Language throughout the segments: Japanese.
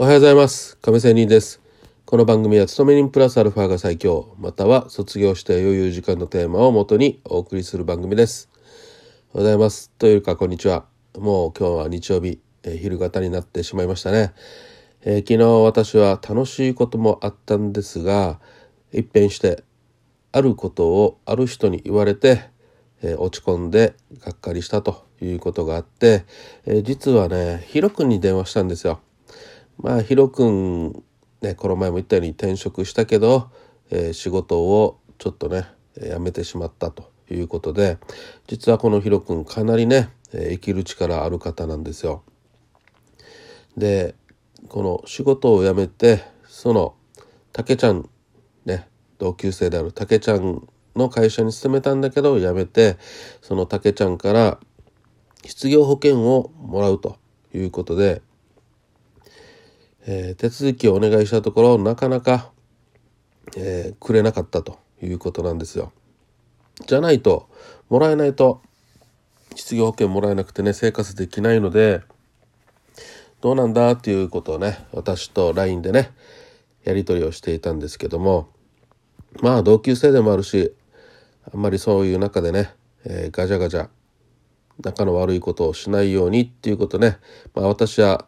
おはようございます。亀仙人です。この番組は勤め人プラスアルファが最強または卒業して余裕時間のテーマをもとにお送りする番組です。おはようございます。というかこんにちは。もう今日は日曜日、えー、昼方になってしまいましたね、えー、昨日私は楽しいこともあったんですが一変してあることをある人に言われてえー、落ち込んでがっかりしたということがあって、えー、実はねヒロ君に電話したんですよ。まあヒロ君ねこの前も言ったように転職したけど、えー、仕事をちょっとね辞めてしまったということで実はこのヒロ君かなりね生きる力ある方なんですよ。でこの仕事を辞めてそのたけちゃんね同級生であるたけちゃんの会社に勤めたんだけど辞めてそのたけちゃんから失業保険をもらうということで、えー、手続きをお願いしたところなかなか、えー、くれなかったということなんですよ。じゃないともらえないと失業保険もらえなくてね生活できないのでどうなんだっていうことをね私と LINE でねやり取りをしていたんですけどもまあ同級生でもあるしあんまりそういう中でね、えー、ガチャガチャ仲の悪いことをしないようにっていうことね、まあ、私は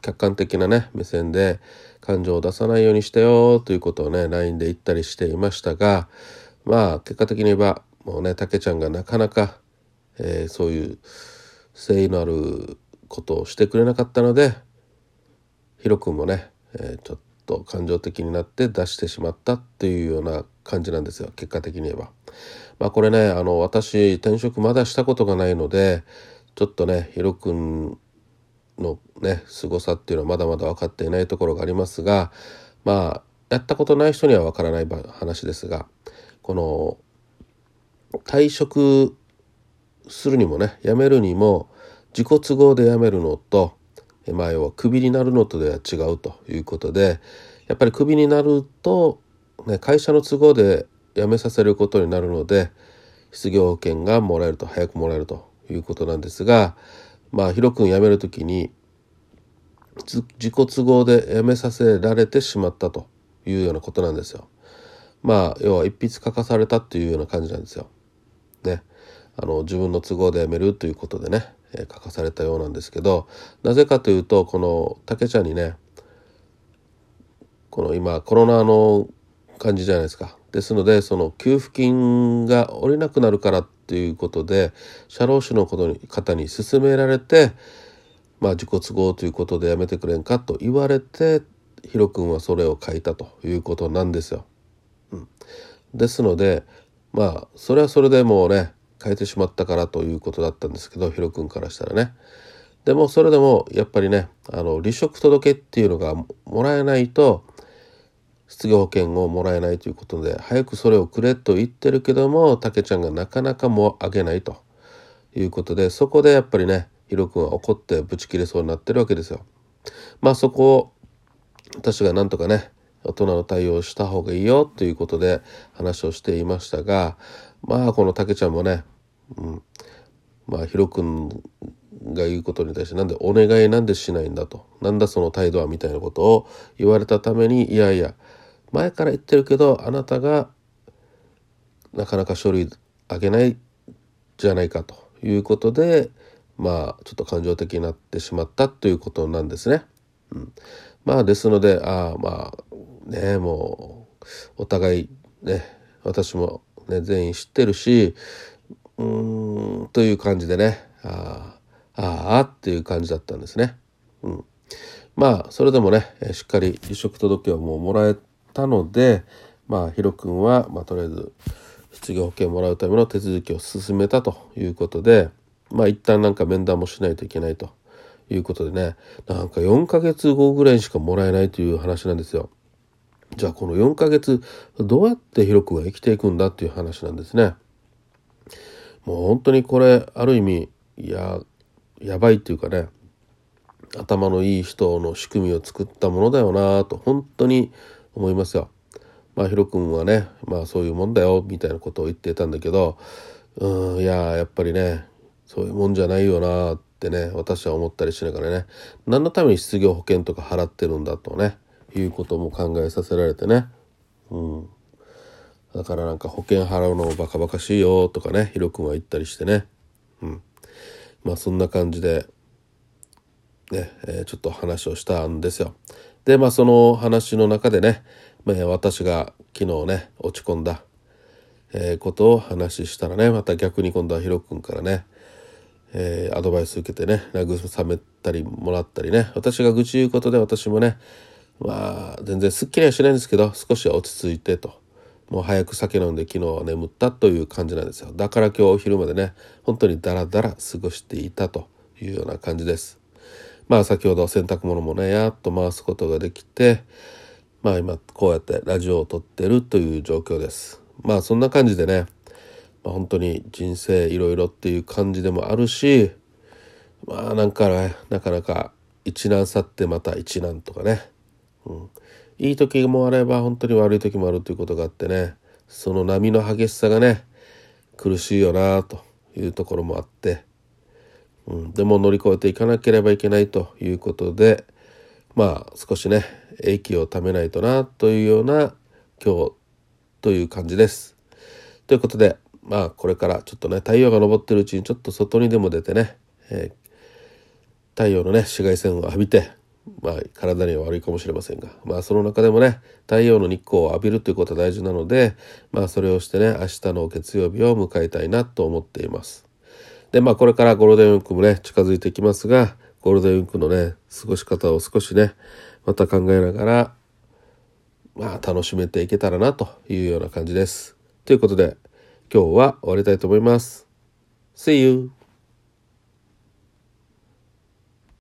客観的なね目線で感情を出さないようにしてよということをね LINE で言ったりしていましたがまあ結果的に言えばもうねたけちゃんがなかなか、えー、そういう誠意のあることをしてくれなかったのでヒロ君もね、えー、ちょっと感情的になって出してしまったっていうような感じなんですよ結果的に言えば。まあこれねあの私転職まだしたことがないのでちょっとねヒロ君のね凄さっていうのはまだまだ分かっていないところがありますがまあやったことない人には分からない話ですがこの退職するにもね辞めるにも自己都合で辞めるのとまあ要はクビになるのとでは違うということでやっぱりクビになると、ね、会社の都合で辞めさせることになるので失業保険がもらえると早くもらえるということなんですがまあヒロ君辞める時に自己都合で辞めさせられてしまったというようなことなんですよ。まあ要は一筆書かされたっていうような感じなんですよ。ね。あの自分の都合で辞めるということでね、えー、書かされたようなんですけどなぜかというとこの竹ちゃんにねこの今コロナの感じじゃないですか。ですのでその給付金が下りなくなるからっていうことで社労士のことに方に勧められて、まあ、自己都合ということでやめてくれんかと言われてヒロ君はそれを書いたということなんですよ。うん、ですのでまあそれはそれでもうね変えてしまったからということだったんですけどヒロ君からしたらね。でもそれでもやっぱりねあの離職届っていうのがもらえないと失業保険をもらえないということで早くそれをくれと言ってるけどもたけちゃんがなかなかもうあげないということでそこでやっぱりねヒロ君は怒ってブチ切れそうになってるわけですよ。まあそこを私がなんとかね大人の対応をした方がいいよということで話をしていましたがまあこのたけちゃんもね、うん、まあヒロ君が言うことに対してなんでお願いなんでしないんだとなんだその態度はみたいなことを言われたためにいやいや前から言ってるけどあなたがなかなか書類あげないじゃないかということでまあちょっと感情的になってしまったということなんですね。うん、まあですのでああまあねもうお互いね私もね全員知ってるしうーんという感じでねああああっていう感じだったんですね。うん、まあそれでもねしっかり離職届はもうもらえたのでまあヒロ君は、まあ、とりあえず失業保険もらうための手続きを進めたということでまあ一旦なんか面談もしないといけないということでねなんか4ヶ月後ぐらいしかもらえないという話なんですよ。じゃあこの4ヶ月どうやってヒロ君は生きていくんだっていう話なんですね。もう本当にこれある意味ややばいっていうかね頭のいい人の仕組みを作ったものだよなと本当に思いますよ。まあヒロ君はねまあそういうもんだよみたいなことを言ってたんだけどうんいややっぱりねそういうもんじゃないよなってね私は思ったりしながらね何のために失業保険とか払ってるんだとねいうことも考えさせられてね。うん。だからなんか保険払うのもバカバカしいよとかねヒロ君は言ったりしてね。うん。まあそんな感じでね、えー、ちょっと話をしたんですよ。でまあその話の中でね、まあ、私が昨日ね落ち込んだえ、ことを話したらねまた逆に今度はヒロ君からね、えー、アドバイス受けてね慰めたりもらったりね。私が愚痴言うことで私もねまあ全然すっきりはしないんですけど少しは落ち着いてと。もう早く酒飲んで昨日は眠ったという感じなんですよ。だから今日お昼までね本当にダラダラ過ごしていたというような感じです。まあ先ほど洗濯物もねやっと回すことができてまあ今こうやってラジオを撮ってるという状況です。まあそんな感じでね、まあ、本当に人生いろいろっていう感じでもあるしまあなんかねなかなか一難去ってまた一難とかね、うん、いい時もあれば本当に悪い時もあるということがあってね。その波の激しさがね苦しいよなというところもあって、うん、でも乗り越えていかなければいけないということでまあ少しね息をためないとなというような今日という感じです。ということで、まあこれからちょっとね、太陽が昇ってるうちにちょっと外にでも出てね、えー、太陽のね、紫外線を浴びて、まあ体には悪いかもしれませんが、まあその中でもね、太陽の日光を浴びるということは大事なので、まあそれをしてね、明日の月曜日を迎えたいなと思っています。で、まあこれからゴールデンウィークもね、近づいてきますが、ゴールデンウィークのね、過ごし方を少しね、また考えながら、まあ、楽しめていけたらなというような感じです。ということで、今日は終わりたいと思います。See you!